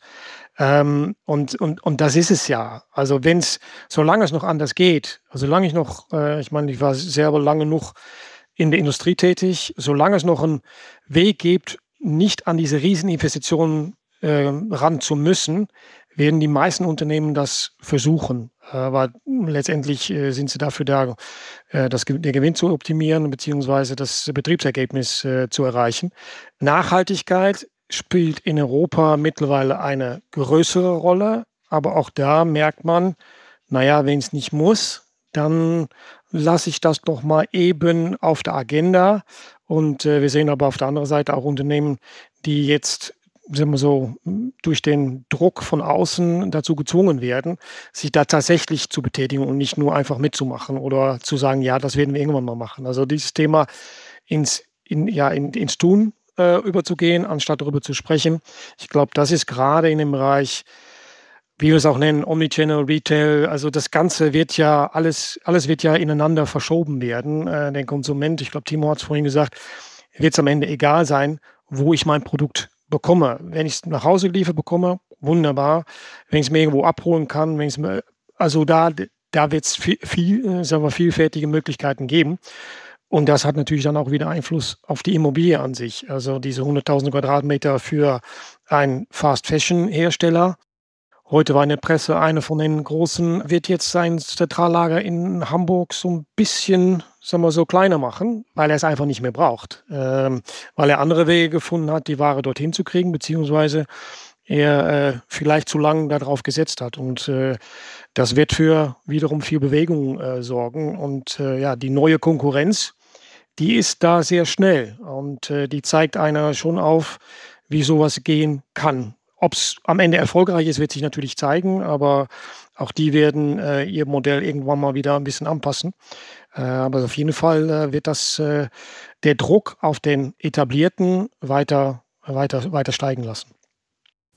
Speaker 6: Ähm, und, und, und das ist es ja. Also wenn es, solange es noch anders geht, solange ich noch, äh, ich meine, ich war selber lange noch in der Industrie tätig, solange es noch einen Weg gibt, nicht an diese Rieseninvestitionen äh, ran zu müssen, werden die meisten Unternehmen das versuchen. Aber letztendlich äh, sind sie dafür da, äh, das, der Gewinn zu optimieren bzw. das Betriebsergebnis äh, zu erreichen. Nachhaltigkeit spielt in Europa mittlerweile eine größere Rolle, aber auch da merkt man, naja, wenn es nicht muss, dann lasse ich das doch mal eben auf der Agenda. Und äh, wir sehen aber auf der anderen Seite auch Unternehmen, die jetzt sagen wir so, durch den Druck von außen dazu gezwungen werden, sich da tatsächlich zu betätigen und nicht nur einfach mitzumachen oder zu sagen, ja, das werden wir irgendwann mal machen. Also dieses Thema ins, in, ja, in, ins Tun äh, überzugehen, anstatt darüber zu sprechen. Ich glaube, das ist gerade in dem Bereich, wie wir es auch nennen, Omnichannel, Retail, also das Ganze wird ja, alles, alles wird ja ineinander verschoben werden. Äh, der Konsument, ich glaube, Timo hat es vorhin gesagt, wird es am Ende egal sein, wo ich mein Produkt bekomme. Wenn ich es nach Hause geliefert bekomme, wunderbar. Wenn ich es mir irgendwo abholen kann, wenn ich also da, da wird es viel, viel, äh, wir, vielfältige Möglichkeiten geben. Und das hat natürlich dann auch wieder Einfluss auf die Immobilie an sich. Also diese 100.000 Quadratmeter für einen Fast-Fashion-Hersteller Heute war in der Presse, eine von den großen wird jetzt sein Zentrallager in Hamburg so ein bisschen, sagen wir so, kleiner machen, weil er es einfach nicht mehr braucht. Ähm, weil er andere Wege gefunden hat, die Ware dorthin zu kriegen, beziehungsweise er äh, vielleicht zu lange darauf gesetzt hat. Und äh, das wird für wiederum viel Bewegung äh, sorgen. Und äh, ja, die neue Konkurrenz, die ist da sehr schnell und äh, die zeigt einer schon auf, wie sowas gehen kann. Ob es am Ende erfolgreich ist, wird sich natürlich zeigen, aber auch die werden äh, ihr Modell irgendwann mal wieder ein bisschen anpassen. Äh, aber auf jeden Fall äh, wird das äh, der Druck auf den etablierten weiter, weiter, weiter steigen lassen.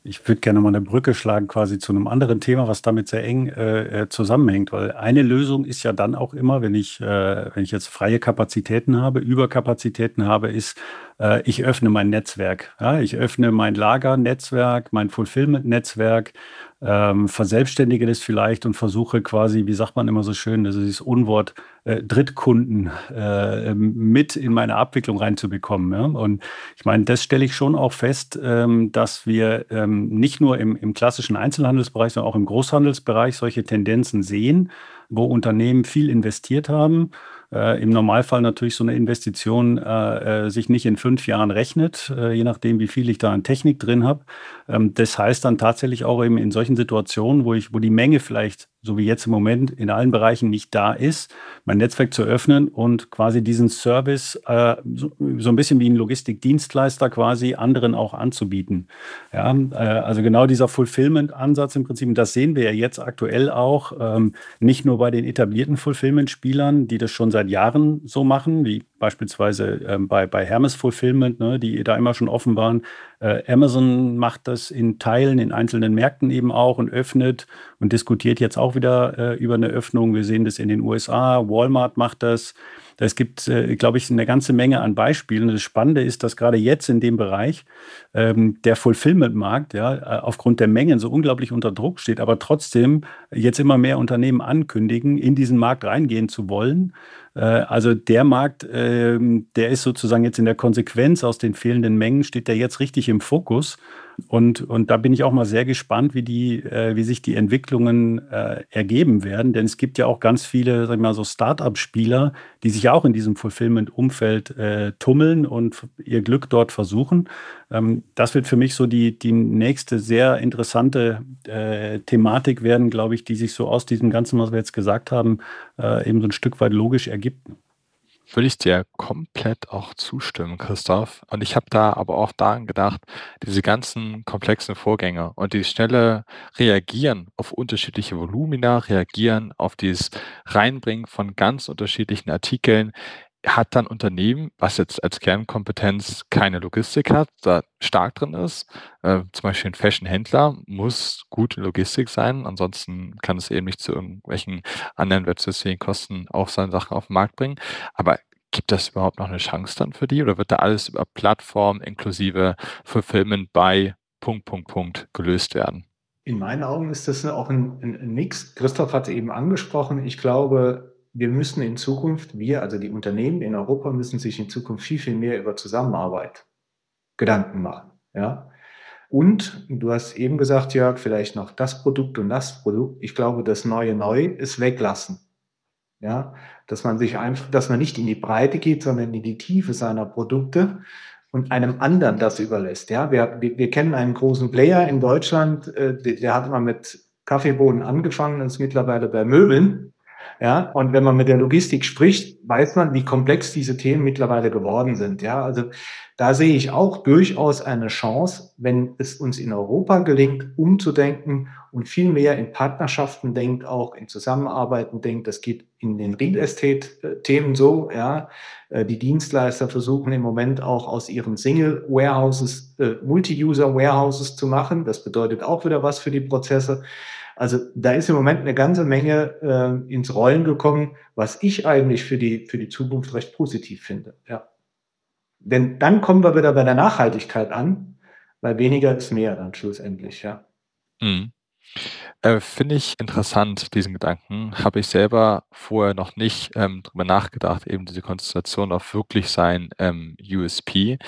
Speaker 5: Ich würde gerne mal eine Brücke schlagen quasi zu einem anderen Thema, was damit sehr eng äh, zusammenhängt, weil eine Lösung ist ja dann auch immer, wenn ich, äh, wenn ich jetzt freie Kapazitäten habe, Überkapazitäten habe, ist, äh, ich öffne mein Netzwerk. Ja? Ich öffne mein Lagernetzwerk, mein Fulfillment-Netzwerk ähm, verselbstständige das vielleicht und versuche quasi, wie sagt man immer so schön, das ist das Unwort, äh, Drittkunden äh, mit in meine Abwicklung reinzubekommen. Ja? Und ich meine, das stelle ich schon auch fest, ähm, dass wir ähm, nicht nur im, im klassischen Einzelhandelsbereich, sondern auch im Großhandelsbereich solche Tendenzen sehen, wo Unternehmen viel investiert haben äh, im Normalfall natürlich so eine Investition äh, äh, sich nicht in fünf Jahren rechnet, äh, je nachdem, wie viel ich da an Technik drin habe. Ähm, das heißt dann tatsächlich auch eben in solchen Situationen, wo ich, wo die Menge vielleicht so wie jetzt im Moment in allen Bereichen nicht da ist, mein Netzwerk zu öffnen und quasi diesen Service äh, so, so, ein bisschen wie ein Logistikdienstleister quasi anderen auch anzubieten. Ja, äh, also genau dieser Fulfillment-Ansatz im Prinzip, das sehen wir ja jetzt aktuell auch, ähm, nicht nur bei den etablierten Fulfillment-Spielern, die das schon seit Jahren so machen, wie beispielsweise ähm, bei, bei Hermes Fulfillment, ne, die da immer schon offen waren, äh, Amazon macht das in Teilen, in einzelnen Märkten eben auch und öffnet und diskutiert jetzt auch wieder äh, über eine Öffnung. Wir sehen das in den USA, Walmart macht das. Es gibt, äh, glaube ich, eine ganze Menge an Beispielen. Das Spannende ist, dass gerade jetzt in dem Bereich ähm, der Fulfillment-Markt ja, äh, aufgrund der Mengen so unglaublich unter Druck steht, aber trotzdem jetzt immer mehr Unternehmen ankündigen, in diesen Markt reingehen zu wollen. Äh, also der Markt, ähm, der ist sozusagen jetzt in der Konsequenz aus den fehlenden Mengen, steht der jetzt richtig im Fokus. Und, und da bin ich auch mal sehr gespannt, wie, die, äh, wie sich die Entwicklungen äh, ergeben werden. Denn es gibt ja auch ganz viele, sag ich mal, so Start-up-Spieler, die sich auch in diesem Fulfillment-Umfeld äh, tummeln und ihr Glück dort versuchen. Ähm, das wird für mich so die, die nächste sehr interessante äh, Thematik werden, glaube ich, die sich so aus diesem Ganzen, was wir jetzt gesagt haben, äh, eben so ein Stück weit logisch ergibt
Speaker 1: würde ich dir komplett auch zustimmen, Christoph. Und ich habe da aber auch daran gedacht, diese ganzen komplexen Vorgänge und die schnelle Reagieren auf unterschiedliche Volumina, reagieren auf dieses Reinbringen von ganz unterschiedlichen Artikeln, hat dann Unternehmen, was jetzt als Kernkompetenz keine Logistik hat, da stark drin ist, äh, zum Beispiel ein Fashion-Händler muss gute Logistik sein, ansonsten kann es eben nicht zu irgendwelchen anderen wettbewerbsfähigen Kosten auch seine Sachen auf den Markt bringen. Aber gibt das überhaupt noch eine Chance dann für die oder wird da alles über Plattform inklusive Fulfillment bei Punkt, Punkt, Punkt gelöst werden?
Speaker 7: In meinen Augen ist das auch ein, ein, ein Mix. Christoph hatte eben angesprochen, ich glaube, wir müssen in Zukunft, wir, also die Unternehmen in Europa, müssen sich in Zukunft viel, viel mehr über Zusammenarbeit Gedanken machen. Ja? Und du hast eben gesagt, Jörg, vielleicht noch das Produkt und das Produkt. Ich glaube, das neue Neu ist weglassen. Ja, dass man sich einfach, dass man nicht in die Breite geht, sondern in die Tiefe seiner Produkte und einem anderen das überlässt. Ja, wir, wir, kennen einen großen Player in Deutschland, äh, der, der hat mal mit Kaffeebohnen angefangen und ist mittlerweile bei Möbeln. Ja, und wenn man mit der Logistik spricht, weiß man, wie komplex diese Themen mittlerweile geworden sind. Ja, also da sehe ich auch durchaus eine Chance, wenn es uns in Europa gelingt, umzudenken und viel mehr in Partnerschaften denkt, auch in Zusammenarbeiten denkt. Das geht in den Real Estate Themen so, ja. Äh, die Dienstleister versuchen im Moment auch aus ihren Single Warehouses äh, Multi-User Warehouses zu machen. Das bedeutet auch wieder was für die Prozesse. Also da ist im Moment eine ganze Menge äh, ins Rollen gekommen, was ich eigentlich für die, für die Zukunft recht positiv finde. Ja. Denn dann kommen wir wieder bei der Nachhaltigkeit an, weil weniger ist mehr dann schlussendlich, ja.
Speaker 1: Mhm. Äh, Finde ich interessant, diesen Gedanken. Habe ich selber vorher noch nicht ähm, drüber nachgedacht, eben diese Konzentration auf wirklich sein ähm, USP.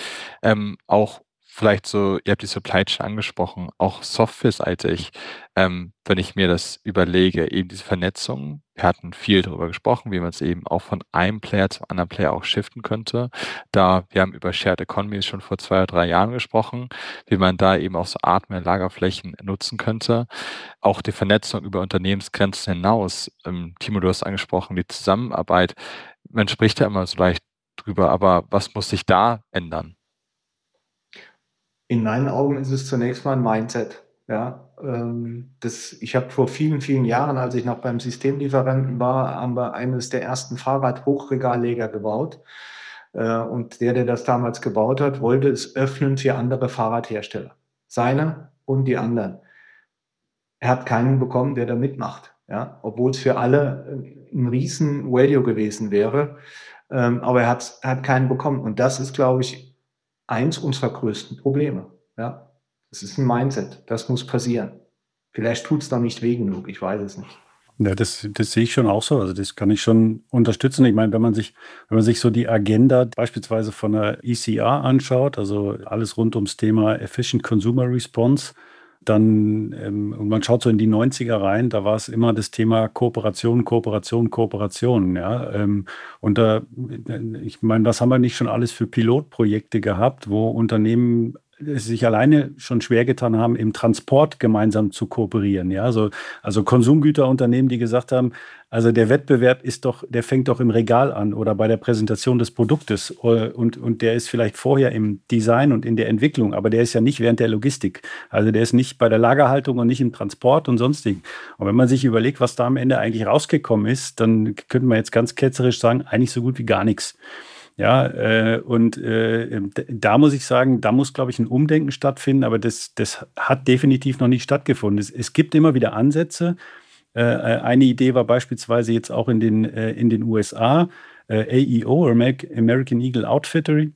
Speaker 1: Ähm, auch vielleicht so, ihr habt die Supply Chain angesprochen, auch softwareseitig, ähm, wenn ich mir das überlege, eben diese Vernetzung, wir hatten viel darüber gesprochen, wie man es eben auch von einem Player zum anderen Player auch shiften könnte. Da, wir haben über Shared Economies schon vor zwei oder drei Jahren gesprochen, wie man da eben auch so Art mehr Lagerflächen nutzen könnte. Auch die Vernetzung über Unternehmensgrenzen hinaus. Ähm, Timo, du hast angesprochen, die Zusammenarbeit. Man spricht ja immer so leicht drüber, aber was muss sich da ändern?
Speaker 7: In meinen Augen ist es zunächst mal ein Mindset. Ja, ähm, das, ich habe vor vielen, vielen Jahren, als ich noch beim Systemlieferanten war, haben wir eines der ersten Fahrradhochregalleger gebaut. Äh, und der, der das damals gebaut hat, wollte es öffnen für andere Fahrradhersteller. Seine und die anderen. Er hat keinen bekommen, der da mitmacht. Ja, obwohl es für alle ein riesen Value gewesen wäre. Ähm, aber er hat, er hat keinen bekommen. Und das ist, glaube ich, eins unserer größten Probleme. Ja, es ist ein Mindset. Das muss passieren. Vielleicht tut es noch nicht weh genug. Ich weiß es nicht.
Speaker 5: Ja, das, das sehe ich schon auch so. Also das kann ich schon unterstützen. Ich meine, wenn man sich, wenn man sich so die Agenda beispielsweise von der ECR anschaut, also alles rund ums Thema Efficient Consumer Response, dann, ähm, und man schaut so in die 90er rein, da war es immer das Thema Kooperation, Kooperation, Kooperation. Ja? Ähm, und da, ich meine, was haben wir nicht schon alles für Pilotprojekte gehabt, wo Unternehmen sich alleine schon schwer getan haben, im Transport gemeinsam zu kooperieren. Ja, also, also Konsumgüterunternehmen, die gesagt haben, also der Wettbewerb ist doch, der fängt doch im Regal an oder bei der Präsentation des Produktes und, und der ist vielleicht vorher im Design und in der Entwicklung, aber der ist ja nicht während der Logistik. Also der ist nicht bei der Lagerhaltung und nicht im Transport und sonstigen. Und wenn man sich überlegt, was da am Ende eigentlich rausgekommen ist, dann könnte man jetzt ganz ketzerisch sagen, eigentlich so gut wie gar nichts. Ja, äh, und äh, da muss ich sagen, da muss, glaube ich, ein Umdenken stattfinden, aber das, das hat definitiv noch nicht stattgefunden. Es, es gibt immer wieder Ansätze. Äh, äh eine Idee war beispielsweise jetzt auch in den, äh, in den USA, äh, AEO, American Eagle Outfittery,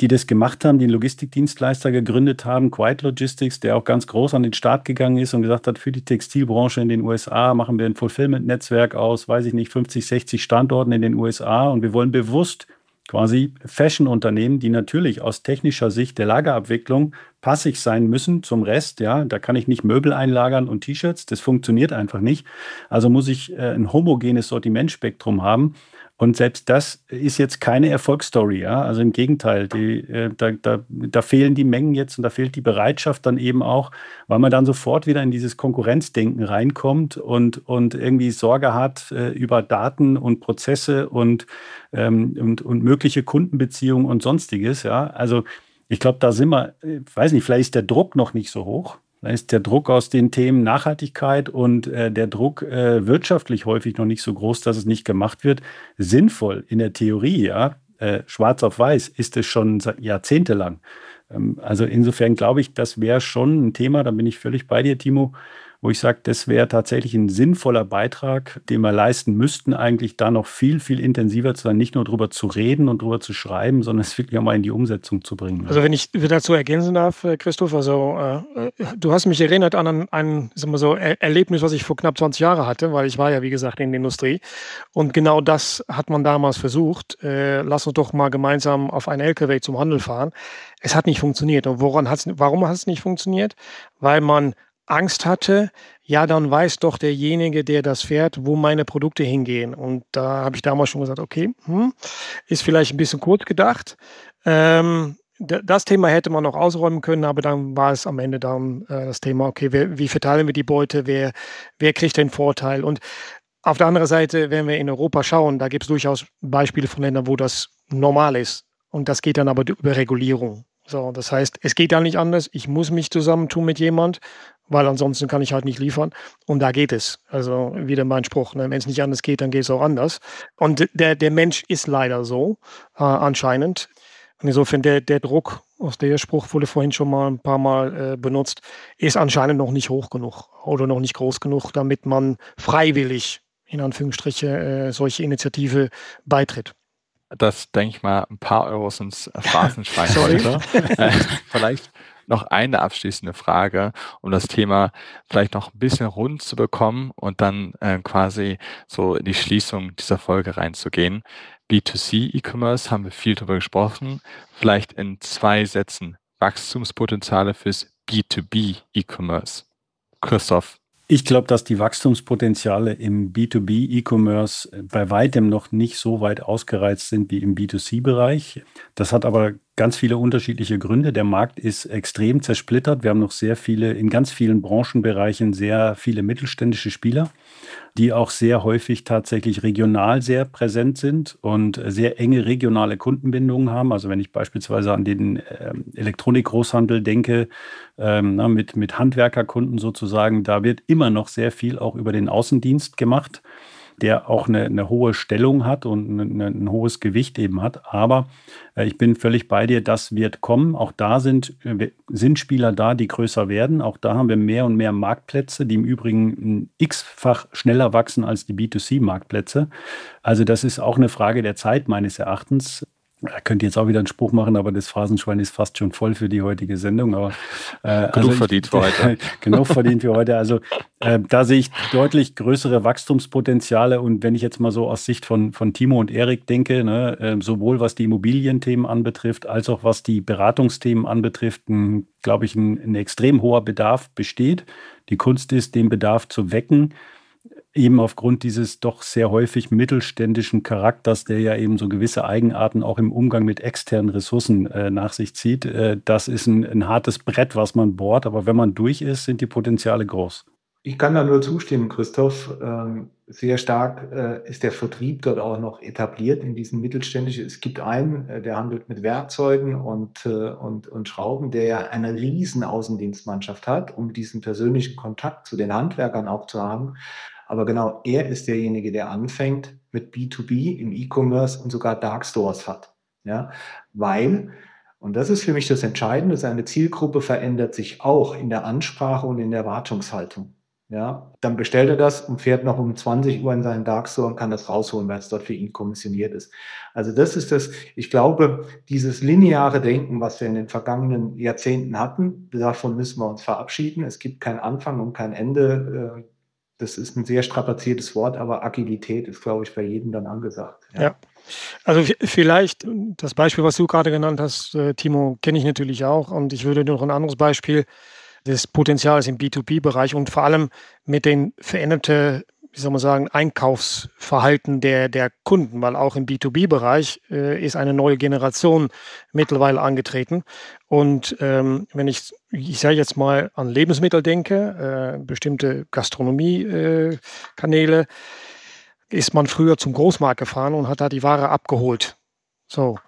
Speaker 5: die das gemacht haben, einen Logistikdienstleister gegründet haben, Quiet Logistics, der auch ganz groß an den Start gegangen ist und gesagt hat, für die Textilbranche in den USA machen wir ein Fulfillment-Netzwerk aus, weiß ich nicht, 50, 60 Standorten in den USA und wir wollen bewusst quasi Fashion-Unternehmen, die natürlich aus technischer Sicht der Lagerabwicklung passig sein müssen zum Rest. Ja, da kann ich nicht Möbel einlagern und T-Shirts. Das funktioniert einfach nicht. Also muss ich äh, ein homogenes Sortimentspektrum haben. Und selbst das ist jetzt keine Erfolgsstory, ja. Also im Gegenteil, die, äh, da, da, da fehlen die Mengen jetzt und da fehlt die Bereitschaft dann eben auch, weil man dann sofort wieder in dieses Konkurrenzdenken reinkommt und, und irgendwie Sorge hat äh, über Daten und Prozesse und, ähm, und, und mögliche Kundenbeziehungen und sonstiges, ja. Also ich glaube, da sind wir, ich weiß nicht, vielleicht ist der Druck noch nicht so hoch. Da ist der Druck aus den Themen Nachhaltigkeit und äh, der Druck äh, wirtschaftlich häufig noch nicht so groß, dass es nicht gemacht wird. Sinnvoll in der Theorie, ja, äh, schwarz auf weiß ist es schon jahrzehntelang. Ähm, also insofern glaube ich, das wäre schon ein Thema, da bin ich völlig bei dir, Timo, wo ich sage, das wäre tatsächlich ein sinnvoller Beitrag, den wir leisten müssten, eigentlich da noch viel, viel intensiver zu sein, nicht nur darüber zu reden und darüber zu schreiben, sondern es wirklich auch mal in die Umsetzung zu bringen.
Speaker 6: Also wenn ich dazu ergänzen darf, äh, Christoph, also äh, du hast mich erinnert an ein, ein sagen wir so, er Erlebnis, was ich vor knapp 20 Jahren hatte, weil ich war ja, wie gesagt, in der Industrie. Und genau das hat man damals versucht. Äh, lass uns doch mal gemeinsam auf einen LKW zum Handel fahren. Es hat nicht funktioniert. Und woran hat's, warum hat es nicht funktioniert? Weil man Angst hatte, ja, dann weiß doch derjenige, der das fährt, wo meine Produkte hingehen. Und da habe ich damals schon gesagt, okay, hm, ist vielleicht ein bisschen kurz gedacht. Ähm, das Thema hätte man noch ausräumen können, aber dann war es am Ende dann äh, das Thema, okay, wer, wie verteilen wir die Beute, wer, wer kriegt den Vorteil? Und auf der anderen Seite, wenn wir in Europa schauen, da gibt es durchaus Beispiele von Ländern, wo das normal ist. Und das geht dann aber über Regulierung. So, das heißt, es geht ja nicht anders. Ich muss mich zusammentun mit jemand, weil ansonsten kann ich halt nicht liefern. Und da geht es. Also wieder mein Spruch, ne? wenn es nicht anders geht, dann geht es auch anders. Und der, der Mensch ist leider so, äh, anscheinend. Und insofern der, der Druck, aus der Spruch wurde vorhin schon mal ein paar Mal äh, benutzt, ist anscheinend noch nicht hoch genug oder noch nicht groß genug, damit man freiwillig, in Anführungsstriche, äh, solche Initiative beitritt
Speaker 1: dass, denke ich mal, ein paar Euros ins Phrasenschwein heute. Vielleicht noch eine abschließende Frage, um das Thema vielleicht noch ein bisschen rund zu bekommen und dann äh, quasi so in die Schließung dieser Folge reinzugehen. B2C E-Commerce haben wir viel darüber gesprochen. Vielleicht in zwei Sätzen Wachstumspotenziale fürs B2B E-Commerce. Christoph,
Speaker 5: ich glaube, dass die Wachstumspotenziale im B2B E-Commerce bei weitem noch nicht so weit ausgereizt sind wie im B2C-Bereich. Das hat aber ganz viele unterschiedliche Gründe. Der Markt ist extrem zersplittert. Wir haben noch sehr viele, in ganz vielen Branchenbereichen sehr viele mittelständische Spieler die auch sehr häufig tatsächlich regional sehr präsent sind und sehr enge regionale Kundenbindungen haben. Also wenn ich beispielsweise an den ähm, Elektronikgroßhandel denke, ähm, mit, mit Handwerkerkunden sozusagen, da wird immer noch sehr viel auch über den Außendienst gemacht der auch eine, eine hohe Stellung hat und eine, ein hohes Gewicht eben hat. Aber äh, ich bin völlig bei dir, das wird kommen. Auch da sind, äh, sind Spieler da, die größer werden. Auch da haben wir mehr und mehr Marktplätze, die im Übrigen x-fach schneller wachsen als die B2C-Marktplätze. Also das ist auch eine Frage der Zeit meines Erachtens. Er könnte jetzt auch wieder einen Spruch machen, aber das Phrasenschwein ist fast schon voll für die heutige Sendung. Aber,
Speaker 1: äh, genug also verdient für heute.
Speaker 5: genug verdient für heute. Also äh, da sehe ich deutlich größere Wachstumspotenziale. Und wenn ich jetzt mal so aus Sicht von, von Timo und Erik denke, ne, äh, sowohl was die Immobilienthemen anbetrifft, als auch was die Beratungsthemen anbetrifft, glaube ich, ein, ein extrem hoher Bedarf besteht. Die Kunst ist, den Bedarf zu wecken eben aufgrund dieses doch sehr häufig mittelständischen Charakters, der ja eben so gewisse Eigenarten auch im Umgang mit externen Ressourcen äh, nach sich zieht. Äh, das ist ein, ein, hartes Brett, was man bohrt, aber wenn man durch ist, sind die Potenziale groß.
Speaker 7: Ich kann da nur zustimmen, Christoph. Ähm, sehr stark äh, ist der Vertrieb dort auch noch etabliert in diesen mittelständischen. Es gibt einen, äh, der handelt mit Werkzeugen und, äh, und, und Schrauben, der ja eine riesen Außendienstmannschaft hat, um diesen persönlichen Kontakt zu den Handwerkern auch zu haben. Aber genau er ist derjenige, der anfängt mit B2B im E-Commerce und sogar Dark Stores hat. Ja, weil, und das ist für mich das Entscheidende, seine Zielgruppe verändert sich auch in der Ansprache und in der Erwartungshaltung. Ja, dann bestellt er das und fährt noch um 20 Uhr in seinen Dark Store und kann das rausholen, weil es dort für ihn kommissioniert ist. Also das ist das, ich glaube, dieses lineare Denken, was wir in den vergangenen Jahrzehnten hatten, davon müssen wir uns verabschieden. Es gibt keinen Anfang und kein Ende. Das ist ein sehr strapaziertes Wort, aber Agilität ist, glaube ich, bei jedem dann angesagt.
Speaker 6: Ja. ja. Also vielleicht das Beispiel, was du gerade genannt hast, äh, Timo, kenne ich natürlich auch. Und ich würde noch ein anderes Beispiel des Potenzials im B2B-Bereich und vor allem mit den veränderten wie soll man sagen, Einkaufsverhalten der, der Kunden, weil auch im B2B-Bereich äh, ist eine neue Generation mittlerweile angetreten. Und ähm, wenn ich, ich sage jetzt mal an Lebensmittel denke, äh, bestimmte Gastronomie-Kanäle, äh, ist man früher zum Großmarkt gefahren und hat da die Ware abgeholt. So,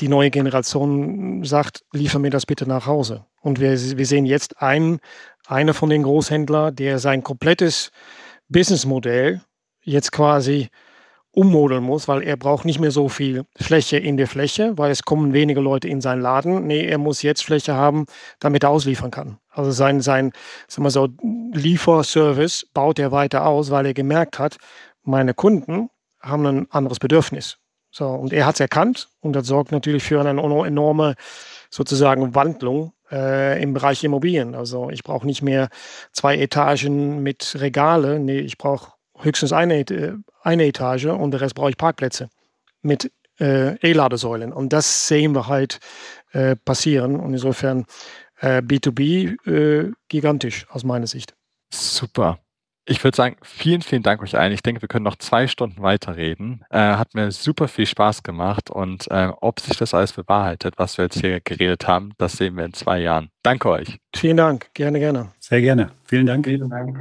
Speaker 6: die neue Generation sagt, liefer mir das bitte nach Hause. Und wir, wir sehen jetzt einen, einer von den Großhändlern, der sein komplettes Businessmodell jetzt quasi ummodeln muss, weil er braucht nicht mehr so viel Fläche in der Fläche, weil es kommen weniger Leute in seinen Laden. Nee, er muss jetzt Fläche haben, damit er ausliefern kann. Also sein, sein sagen wir so, Lieferservice baut er weiter aus, weil er gemerkt hat, meine Kunden haben ein anderes Bedürfnis. So, und er hat es erkannt und das sorgt natürlich für eine enorme sozusagen Wandlung äh, im Bereich Immobilien. Also ich brauche nicht mehr zwei Etagen mit Regale. Nee, ich brauche höchstens eine, eine Etage und der Rest brauche ich Parkplätze mit äh, E-Ladesäulen. Und das sehen wir halt äh, passieren. Und insofern B2B äh, gigantisch aus meiner Sicht.
Speaker 1: Super. Ich würde sagen, vielen, vielen Dank euch allen. Ich denke, wir können noch zwei Stunden weiterreden. Äh, hat mir super viel Spaß gemacht und äh, ob sich das alles bewahrheitet, was wir jetzt hier geredet haben, das sehen wir in zwei Jahren. Danke euch.
Speaker 6: Vielen Dank. Gerne, gerne.
Speaker 5: Sehr gerne. Vielen Dank. Vielen Dank.